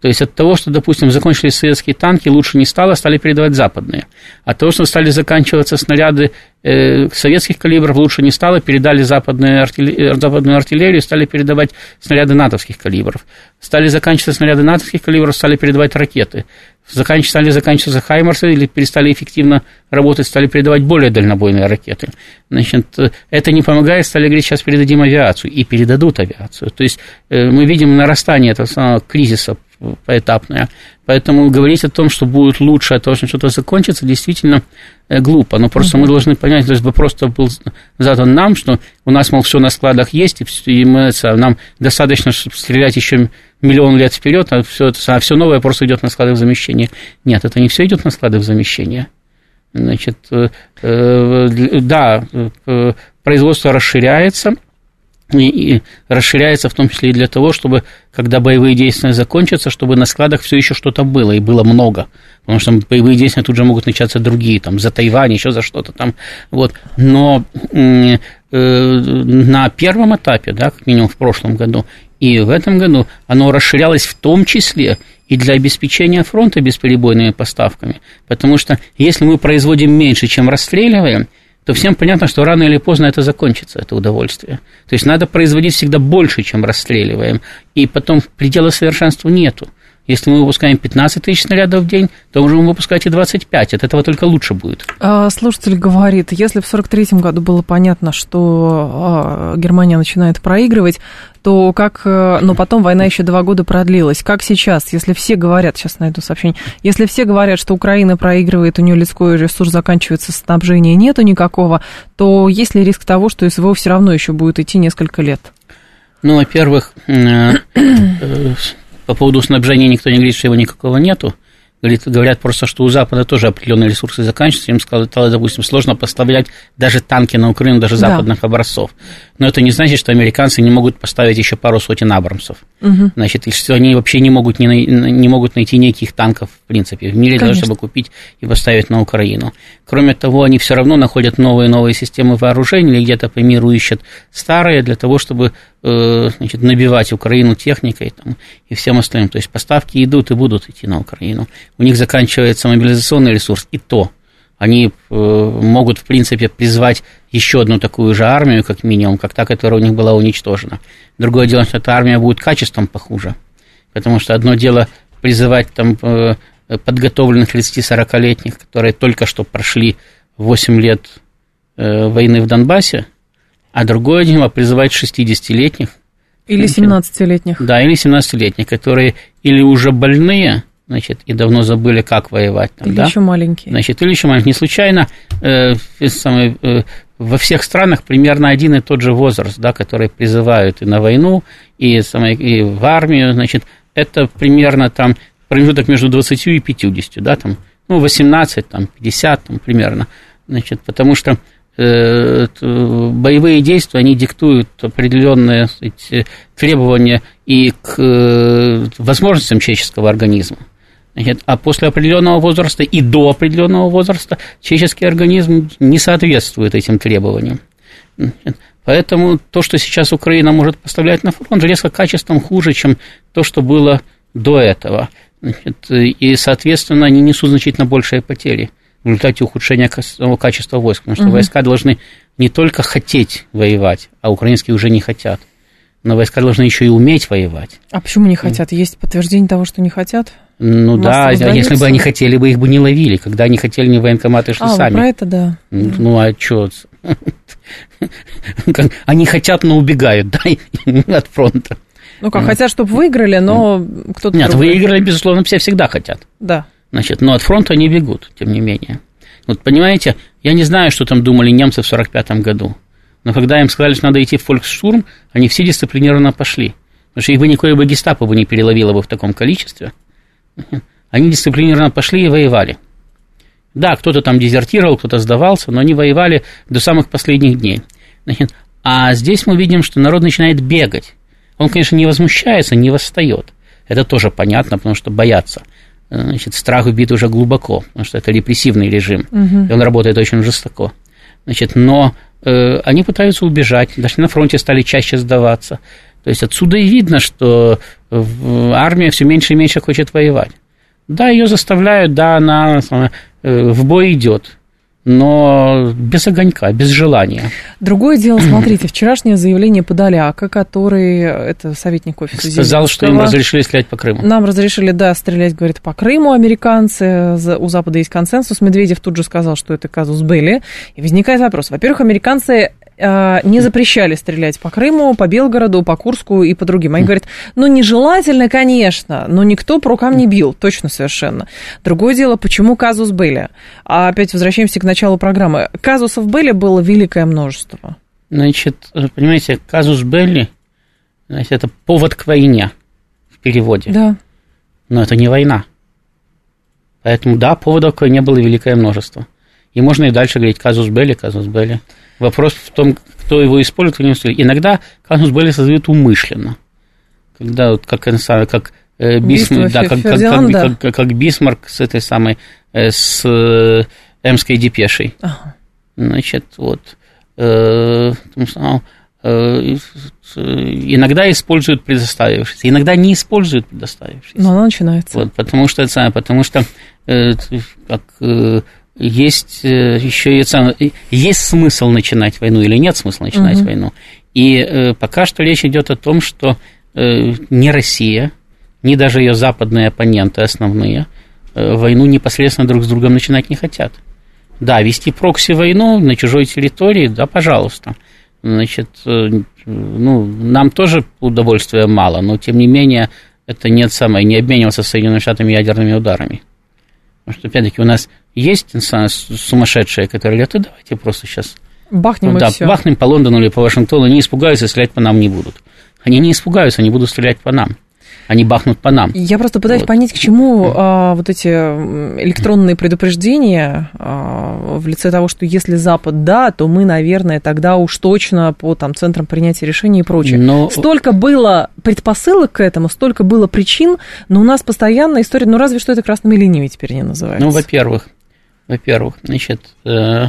То есть от того, что, допустим, закончились советские танки, лучше не стало, стали передавать западные. От того, что стали заканчиваться снаряды э, советских калибров, лучше не стало, передали западную, артиллерию, западную артиллерию, стали передавать снаряды натовских калибров. Стали заканчиваться снаряды натовских калибров, стали передавать ракеты. Заканч... Стали заканчиваться хаймарсы или перестали эффективно работать, стали передавать более дальнобойные ракеты. Значит, это не помогает, стали говорить, сейчас передадим авиацию, и передадут авиацию. То есть э, мы видим нарастание этого самого кризиса поэтапная. Поэтому говорить о том, что будет лучше, о том, что что-то закончится, действительно э, глупо. Но просто mm-hmm. мы должны понять, то есть вопрос был задан нам, что у нас, мол, все на складах есть, и мы, нам достаточно стрелять еще миллион лет вперед, а все, а все новое просто идет на склады в замещение. Нет, это не все идет на склады в замещение. Значит, э, э, да, производство расширяется, и, и расширяется в том числе и для того, чтобы, когда боевые действия закончатся, чтобы на складах все еще что-то было, и было много. Потому что боевые действия тут же могут начаться другие, там, за Тайвань, еще за что-то там. Вот. Но э, на первом этапе, да, как минимум в прошлом году, и в этом году оно расширялось в том числе и для обеспечения фронта бесперебойными поставками. Потому что если мы производим меньше, чем расстреливаем, то всем понятно, что рано или поздно это закончится, это удовольствие. То есть надо производить всегда больше, чем расстреливаем, и потом предела совершенства нету. Если мы выпускаем 15 тысяч снарядов в день, то можем выпускать и 25. От этого только лучше будет. А, слушатель говорит, если в 43-м году было понятно, что а, Германия начинает проигрывать, то как... Э, но потом война еще два года продлилась. Как сейчас, если все говорят, сейчас найду сообщение, если все говорят, что Украина проигрывает, у нее людской ресурс заканчивается, снабжения нету никакого, то есть ли риск того, что СВО все равно еще будет идти несколько лет? Ну, во-первых, э, э, по поводу снабжения никто не говорит, что его никакого нету. Говорит, говорят просто, что у Запада тоже определенные ресурсы заканчиваются. Им стало, допустим, сложно поставлять даже танки на Украину, даже западных да. образцов. Но это не значит, что американцы не могут поставить еще пару сотен Абрамсов. Угу. Значит, и что они вообще не могут, не, не могут найти никаких танков, в принципе, в мире, для того, чтобы купить и поставить на Украину. Кроме того, они все равно находят новые и новые системы вооружений или где-то по миру ищут старые для того, чтобы э, значит, набивать Украину техникой там, и всем остальным. То есть поставки идут и будут идти на Украину. У них заканчивается мобилизационный ресурс, и то они э, могут, в принципе, призвать еще одну такую же армию, как минимум, как та, которая у них была уничтожена. Другое дело, что эта армия будет качеством похуже, потому что одно дело призывать там э, подготовленных 30-40-летних, которые только что прошли 8 лет э, войны в Донбассе, а другое дело призывать 60-летних. Или 17-летних. Да, или 17-летних, которые или уже больные, значит, и давно забыли, как воевать. Там, или да? еще маленькие. Значит, или еще маленькие. Не случайно э, самый, э, во всех странах примерно один и тот же возраст, да, который призывают и на войну, и, самое, и в армию, значит, это примерно там промежуток между 20 и 50, да, там, ну, 18, там, 50, там, примерно, значит, потому что э, боевые действия, они диктуют определенные эти, требования и к э, возможностям человеческого организма. Значит, а после определенного возраста и до определенного возраста человеческий организм не соответствует этим требованиям. Значит, поэтому то, что сейчас Украина может поставлять на фронт, резко качеством хуже, чем то, что было до этого. Значит, и, соответственно, они несут значительно большие потери в результате ухудшения качества войск, потому что угу. войска должны не только хотеть воевать, а украинские уже не хотят. Но войска должны еще и уметь воевать. А почему не хотят? Есть подтверждение того, что не хотят? Ну да, а если бы они хотели бы, их бы не ловили. Когда они хотели, не военкоматы шли а, сами. про это да. Ну а что? Они хотят, но убегают, да, от фронта. Ну как, хотят, чтобы выиграли, но кто-то... Нет, другой. выиграли, безусловно, все всегда хотят. Да. Значит, но от фронта они бегут, тем не менее. Вот понимаете, я не знаю, что там думали немцы в 1945 году, но когда им сказали, что надо идти в фольксштурм, они все дисциплинированно пошли. Потому что их бы никакое бы гестапо бы не переловило бы в таком количестве. Они дисциплинированно пошли и воевали. Да, кто-то там дезертировал, кто-то сдавался, но они воевали до самых последних дней. Значит, а здесь мы видим, что народ начинает бегать. Он, конечно, не возмущается, не восстает. Это тоже понятно, потому что боятся. Значит, страх убит уже глубоко, потому что это репрессивный режим, угу. и он работает очень жестоко. Значит, но э, они пытаются убежать, даже на фронте стали чаще сдаваться. То есть отсюда и видно, что армия все меньше и меньше хочет воевать. Да, ее заставляют, да, она э, в бой идет но без огонька, без желания. Другое дело, смотрите, вчерашнее заявление Подоляка, который, это советник офиса Сказал, что им разрешили стрелять по Крыму. Нам разрешили, да, стрелять, говорит, по Крыму американцы, у Запада есть консенсус. Медведев тут же сказал, что это казус Белли. И возникает вопрос. Во-первых, американцы не запрещали стрелять по Крыму, по Белгороду, по Курску и по другим. Они говорят, ну, нежелательно, конечно, но никто по рукам не бил, точно совершенно. Другое дело, почему казус Белли? А опять возвращаемся к началу программы. Казусов Белли было великое множество. Значит, понимаете, казус Белли, значит, это повод к войне в переводе. Да. Но это не война. Поэтому, да, поводов к войне было великое множество. И можно и дальше говорить казус Белли, казус Белли. Вопрос в том, кто его использует, кто не использует. Иногда казус Белли создают умышленно. Когда, вот, как, как э, Бисмарк, да, как, как, как, как, как Бисмарк с этой самой, э, с э, Эмской депешей. Ага. Значит, вот, э, э, иногда используют предоставившиеся, иногда не используют предоставившиеся. Но оно начинается. Вот, потому что, это самое, потому что э, как есть э, еще и есть смысл начинать войну или нет смысла начинать угу. войну. И э, пока что речь идет о том, что э, не Россия, ни даже ее западные оппоненты основные войну непосредственно друг с другом начинать не хотят. Да, вести прокси-войну на чужой территории, да, пожалуйста. Значит, ну, нам тоже удовольствия мало, но тем не менее это нет самое, не обмениваться Соединенными Штатами ядерными ударами. Потому что, опять-таки, у нас есть сумасшедшие, которые говорят, да давайте просто сейчас... Бахнем да, и все. бахнем по Лондону или по Вашингтону, они испугаются, стрелять по нам не будут. Они не испугаются, они будут стрелять по нам они бахнут по нам. Я просто пытаюсь вот. понять, к чему а, вот эти электронные предупреждения а, в лице того, что если Запад да, то мы, наверное, тогда уж точно по там, центрам принятия решений и прочее. Но... Столько было предпосылок к этому, столько было причин, но у нас постоянно история, ну разве что это красными линиями теперь не называется. Ну, во-первых, во-первых, значит, э,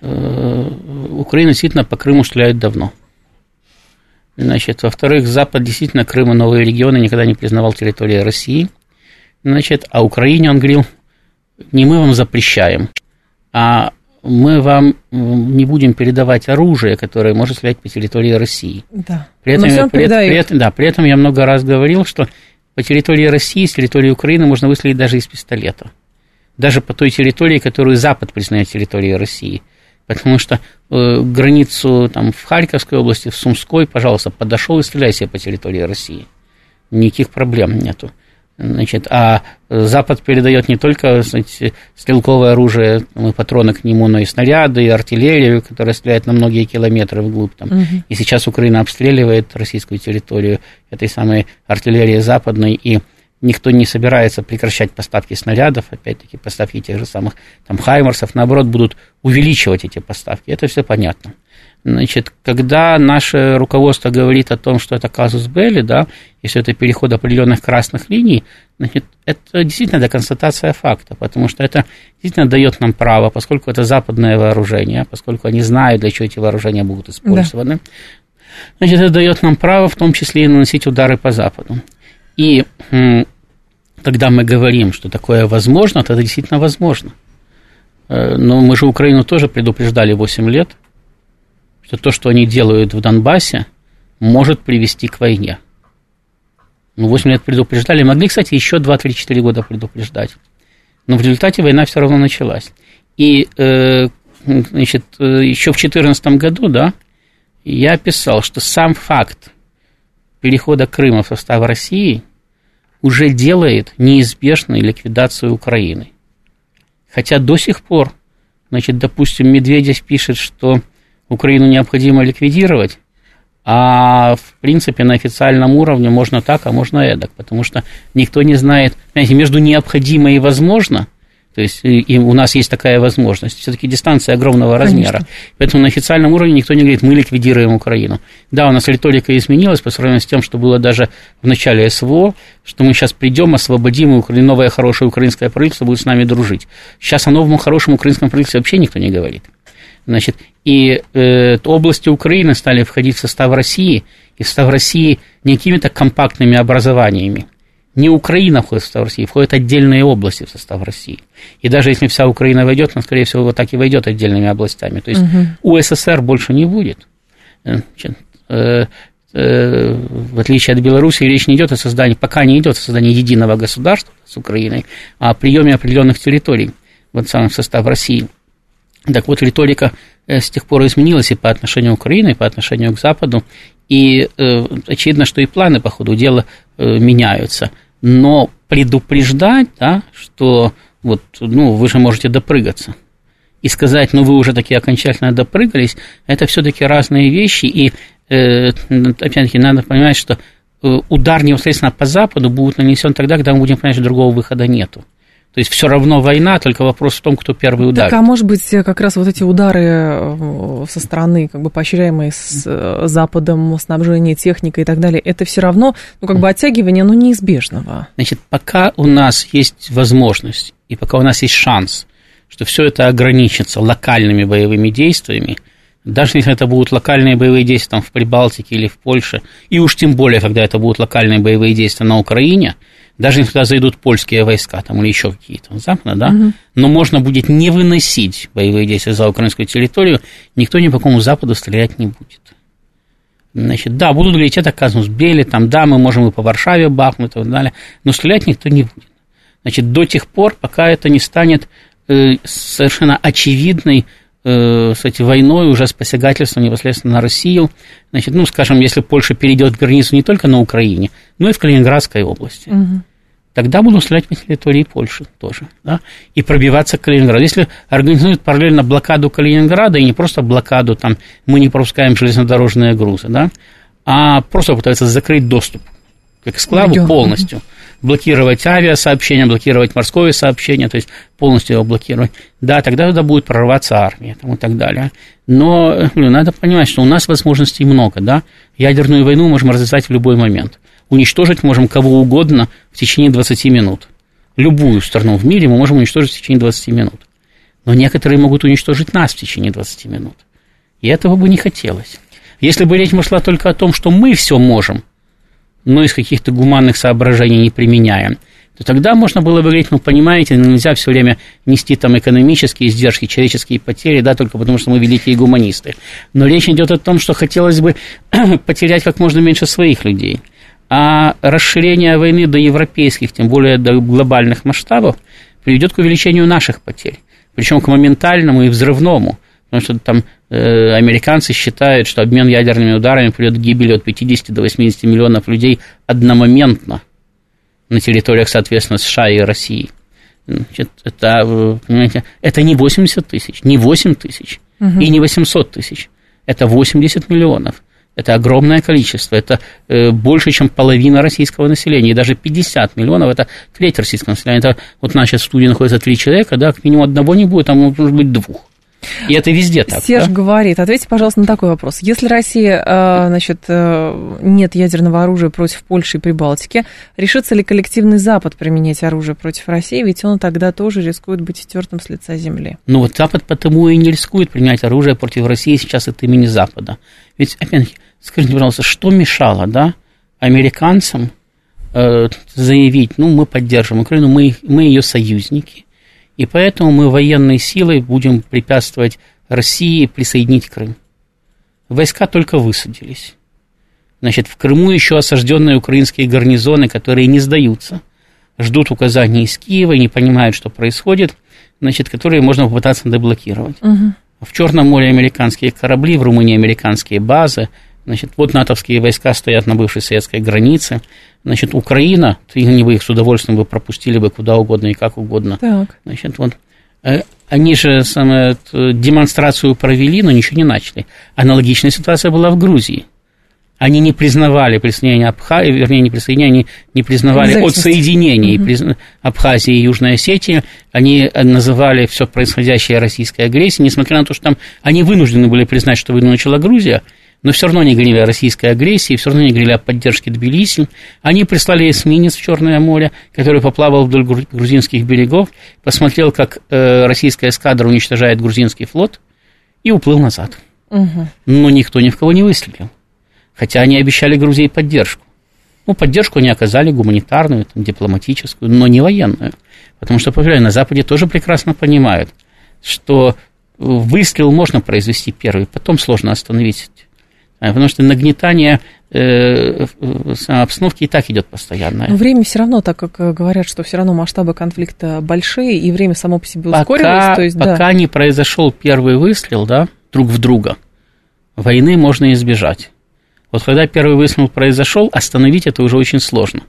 э, Украина действительно по Крыму стреляет давно. Значит, во-вторых, Запад действительно Крым и новые регионы никогда не признавал территорией России. Значит, а Украине он говорил, не мы вам запрещаем, а мы вам не будем передавать оружие, которое может стрелять по территории России. Да. При этом, я, при, при, этом, да, при этом я много раз говорил, что по территории России, с территории Украины можно выстрелить даже из пистолета. Даже по той территории, которую Запад признает территорией России – Потому что э, границу там, в Харьковской области, в Сумской, пожалуйста, подошел и стреляй себе по территории России. Никаких проблем нету. Значит, а Запад передает не только знаете, стрелковое оружие и патроны к нему, но и снаряды, и артиллерию, которая стреляет на многие километры вглубь. Там. Угу. И сейчас Украина обстреливает российскую территорию этой самой артиллерии западной, и никто не собирается прекращать поставки снарядов, опять-таки поставки тех же самых там Хаймерсов, наоборот, будут увеличивать эти поставки. Это все понятно. Значит, когда наше руководство говорит о том, что это казус Белли, да, если это переход определенных красных линий, значит, это действительно это констатация факта, потому что это действительно дает нам право, поскольку это западное вооружение, поскольку они знают, для чего эти вооружения будут использованы, да. значит, это дает нам право в том числе и наносить удары по Западу. И когда мы говорим, что такое возможно, то это действительно возможно. Э, но мы же Украину тоже предупреждали 8 лет, что то, что они делают в Донбассе, может привести к войне. Ну, 8 лет предупреждали. Могли, кстати, еще 2-3-4 года предупреждать. Но в результате война все равно началась. И, э, значит, э, еще в 2014 году, да, я писал, что сам факт перехода Крыма в состав России – уже делает неизбежной ликвидацию Украины. Хотя до сих пор, значит, допустим, Медведев пишет, что Украину необходимо ликвидировать, а в принципе на официальном уровне можно так, а можно эдак, потому что никто не знает, понимаете, между необходимо и возможно то есть и у нас есть такая возможность. Все-таки дистанция огромного размера. Конечно. Поэтому на официальном уровне никто не говорит, мы ликвидируем Украину. Да, у нас риторика изменилась по сравнению с тем, что было даже в начале СВО, что мы сейчас придем, освободим, и новое хорошее украинское правительство будет с нами дружить. Сейчас о новом хорошем украинском правительстве вообще никто не говорит. Значит, И э, области Украины стали входить в состав России, и в состав России не какими-то компактными образованиями. Не Украина входит в состав России, входят отдельные области в состав России. И даже если вся Украина войдет, она, скорее всего, вот так и войдет отдельными областями. То есть угу. УССР больше не будет. Э, э, э, в отличие от Беларуси, речь не идет о создании, пока не идет о создании единого государства с Украиной, а о приеме определенных территорий вот самом состав России. Так вот, риторика с тех пор изменилась и по отношению к Украине, и по отношению к Западу. И э, очевидно, что и планы по ходу дела э, меняются. Но предупреждать, да, что вот, ну, вы же можете допрыгаться. И сказать, ну, вы уже такие окончательно допрыгались, это все-таки разные вещи. И, э, опять-таки, надо понимать, что э, удар непосредственно по Западу будет нанесен тогда, когда мы будем понимать, что другого выхода нету. То есть все равно война, только вопрос в том, кто первый ударит. Так, а может быть, как раз вот эти удары э, со стороны, как бы поощряемые с э, Западом, снабжение техникой и так далее, это все равно, ну, как бы оттягивание, но неизбежного. Значит, пока у нас есть возможность и пока у нас есть шанс, что все это ограничится локальными боевыми действиями, даже если это будут локальные боевые действия там, в Прибалтике или в Польше, и уж тем более, когда это будут локальные боевые действия на Украине – даже если туда зайдут польские войска там, или еще какие-то, западные, да, угу. но можно будет не выносить боевые действия за украинскую территорию, никто ни по какому Западу стрелять не будет. Значит, да, будут говорить, это казус бели, там, да, мы можем и по Варшаве бахнуть и так далее, но стрелять никто не будет. Значит, до тех пор, пока это не станет э, совершенно очевидной э, кстати, войной, уже с посягательством непосредственно на Россию. Значит, ну, скажем, если Польша перейдет границу не только на Украине, но и в Калининградской области. Угу. Тогда будут стрелять по территории Польши тоже, да, и пробиваться к Калининграду. Если организуют параллельно блокаду Калининграда, и не просто блокаду, там, мы не пропускаем железнодорожные грузы, да, а просто пытаются закрыть доступ к эксклаву полностью. Угу блокировать авиасообщение, блокировать морское сообщение, то есть полностью его блокировать, да, тогда туда будет прорываться армия там, и так далее. Но ну, надо понимать, что у нас возможностей много, да, ядерную войну можем развязать в любой момент. Уничтожить можем кого угодно в течение 20 минут. Любую страну в мире мы можем уничтожить в течение 20 минут. Но некоторые могут уничтожить нас в течение 20 минут. И этого бы не хотелось. Если бы речь шла только о том, что мы все можем – но из каких-то гуманных соображений не применяем, то тогда можно было бы говорить, ну, понимаете, нельзя все время нести там экономические издержки, человеческие потери, да, только потому что мы великие гуманисты. Но речь идет о том, что хотелось бы потерять как можно меньше своих людей. А расширение войны до европейских, тем более до глобальных масштабов, приведет к увеличению наших потерь. Причем к моментальному и взрывному. Потому что там э, американцы считают, что обмен ядерными ударами приведет к гибели от 50 до 80 миллионов людей одномоментно на территориях, соответственно, США и России. Значит, это, понимаете, это не 80 тысяч, не 8 тысяч угу. и не 800 тысяч. Это 80 миллионов. Это огромное количество, это э, больше, чем половина российского населения, и даже 50 миллионов, это треть российского населения. Это вот у нас сейчас в студии находится три человека, да, к минимум одного не будет, а может быть двух. И это везде так. Серж да? говорит, ответьте, пожалуйста, на такой вопрос. Если Россия, э, значит, э, нет ядерного оружия против Польши и Прибалтики, решится ли коллективный Запад применять оружие против России? Ведь он тогда тоже рискует быть стертым с лица земли. Ну вот Запад потому и не рискует применять оружие против России сейчас от имени Запада. Ведь, опять-таки, скажите, пожалуйста, что мешало, да, американцам э, заявить, ну, мы поддержим Украину, мы, мы ее союзники, и поэтому мы военной силой будем препятствовать России присоединить Крым. Войска только высадились. Значит, в Крыму еще осажденные украинские гарнизоны, которые не сдаются, ждут указаний из Киева и не понимают, что происходит, значит, которые можно попытаться деблокировать. Угу. В Черном море американские корабли, в Румынии американские базы, Значит, вот натовские войска стоят на бывшей советской границе. Значит, Украина, они бы их с удовольствием бы пропустили бы куда угодно и как угодно. Так. Значит, вот э, они же самое, демонстрацию провели, но ничего не начали. Аналогичная ситуация была в Грузии. Они не признавали присоединение Абхазии, вернее, не присоединение, они не признавали отсоединение угу. Абхазии и Южной Осетии. Они называли все происходящее российской агрессией, несмотря на то, что там они вынуждены были признать, что войну начала Грузия, но все равно не говорили о российской агрессии, все равно не говорили о поддержке Тбилиси. Они прислали эсминец в Черное море, который поплавал вдоль грузинских берегов, посмотрел, как э, российская эскадра уничтожает грузинский флот, и уплыл назад. Угу. Но никто ни в кого не выстрелил. Хотя они обещали Грузии поддержку. Ну, поддержку они оказали гуманитарную, там, дипломатическую, но не военную. Потому что, повторяю, на Западе тоже прекрасно понимают, что выстрел можно произвести первый, потом сложно остановить. А, потому что нагнетание э, обстановки и так идет постоянно. Но время все равно, так как э, говорят, что все равно масштабы конфликта большие, и время само по себе ускорилось. Пока, то есть, пока да. не произошел первый выстрел, да, друг в друга, войны можно избежать. Вот когда первый выстрел произошел, остановить это уже очень сложно.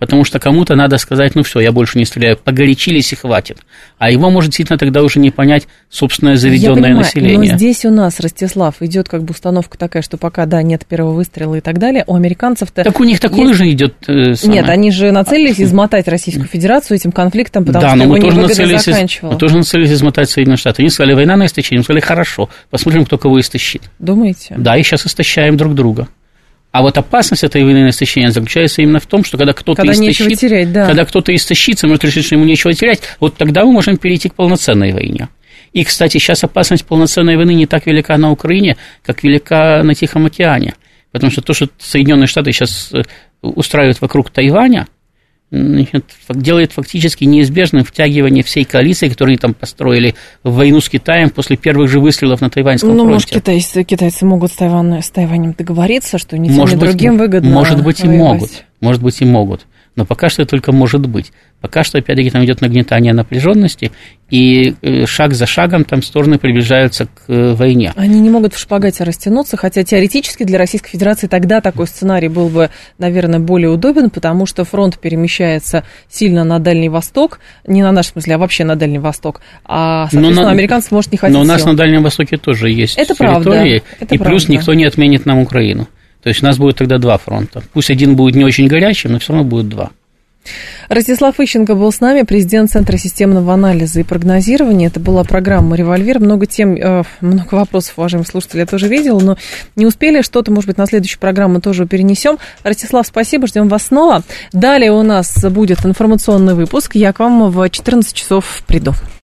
Потому что кому-то надо сказать, ну все, я больше не стреляю, погорячились и хватит. А его может действительно тогда уже не понять собственное заведенное Я понимаю, население. Но здесь у нас, Ростислав, идет как бы установка такая, что пока, да, нет первого выстрела и так далее, у американцев-то... Так у них такое есть... же идет... Э, самое... Нет, они же нацелились измотать Российскую Федерацию этим конфликтом, потому да, что но мы тоже, нацелились, мы тоже нацелились измотать Соединенные Штаты. Они сказали, война на истощение. Мы сказали, хорошо, посмотрим, кто кого истощит. Думаете? Да, и сейчас истощаем друг друга. А вот опасность этой войны на истощение заключается именно в том, что когда кто-то когда истощит, терять, да. когда кто-то истощится, может решить, что ему нечего терять, вот тогда мы можем перейти к полноценной войне. И, кстати, сейчас опасность полноценной войны не так велика на Украине, как велика на Тихом океане. Потому что то, что Соединенные Штаты сейчас э, устраивают вокруг Тайваня, делает фактически неизбежным втягивание всей коалиции, которую они там построили в войну с Китаем после первых же выстрелов на тайваньском ну, фронте. может, китайцы, китайцы могут с, Тайван, с Тайванем договориться, что ни тем, может ни быть, другим выгодно Может быть, и воевать. могут. Может быть, и могут. Но пока что это только может быть. Пока что, опять-таки, там идет нагнетание напряженности, и э, шаг за шагом там стороны приближаются к э, войне. Они не могут в шпагате растянуться, хотя теоретически для Российской Федерации тогда такой сценарий был бы, наверное, более удобен, потому что фронт перемещается сильно на Дальний Восток, не на наш смысле, а вообще на Дальний Восток, а, соответственно, на, американцы, может, не хотят Но у нас сил. на Дальнем Востоке тоже есть Это территории, правда, это и плюс правда. никто не отменит нам Украину. То есть у нас будет тогда два фронта. Пусть один будет не очень горячим, но все равно будет два. Ростислав Ищенко был с нами, президент Центра системного анализа и прогнозирования. Это была программа «Револьвер». Много тем, э, много вопросов, уважаемые слушатели, я тоже видела, но не успели. Что-то, может быть, на следующую программу тоже перенесем. Ростислав, спасибо, ждем вас снова. Далее у нас будет информационный выпуск. Я к вам в 14 часов приду.